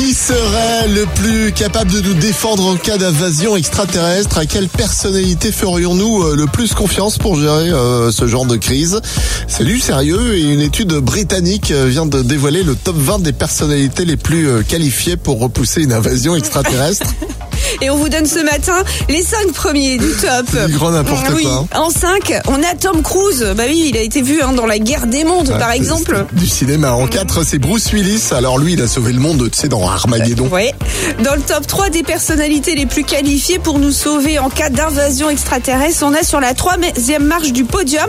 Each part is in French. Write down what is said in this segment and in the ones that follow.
Qui serait le plus capable de nous défendre en cas d'invasion extraterrestre? À quelle personnalité ferions-nous euh, le plus confiance pour gérer euh, ce genre de crise? C'est du sérieux et une étude britannique euh, vient de dévoiler le top 20 des personnalités les plus qualifiées pour repousser une invasion extraterrestre. Et on vous donne ce matin les 5 premiers du top. Du grand n'importe Ah oui. quoi, hein. En 5, on a Tom Cruise. Bah oui, il a été vu hein, dans la guerre des mondes, par Ouais, exemple. Du cinéma. En 4, c'est Bruce Willis. Alors lui, il a sauvé le monde, tu sais, dans Armageddon. Ouais. Dans le top 3 des personnalités les plus qualifiées pour nous sauver en cas d'invasion extraterrestre, on a sur la troisième marche du podium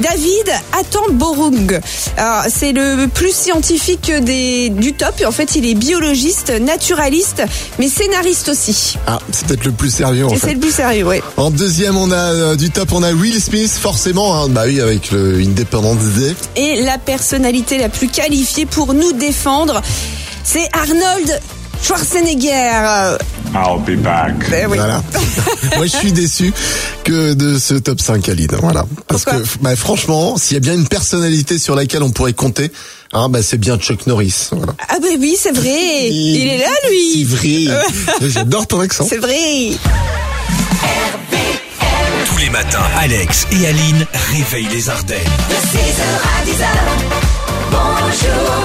David Attenborough. Alors, c'est le plus scientifique des, du top. En fait, il est biologiste, naturaliste, mais scénariste aussi. Ah, c'est peut-être le plus sérieux en c'est le plus sérieux, ouais. En deuxième, on a euh, du top, on a Will Smith, forcément. Hein, bah oui, avec le Independence Day. Et la personnalité la plus qualifiée pour nous défendre, c'est Arnold Schwarzenegger. I'll be back. Eh oui. Voilà. Moi, je suis déçu que de ce top 5, Aline. Voilà. Parce Pourquoi que, bah, franchement, s'il y a bien une personnalité sur laquelle on pourrait compter, hein, bah, c'est bien Chuck Norris. Voilà. Ah bah oui, c'est vrai. Il est là, C'est lui. vrai. J'adore ton accent. C'est vrai. Tous les matins, Alex et Aline réveillent les Ardennes. De 6h à 10h, bonjour les Ardennes.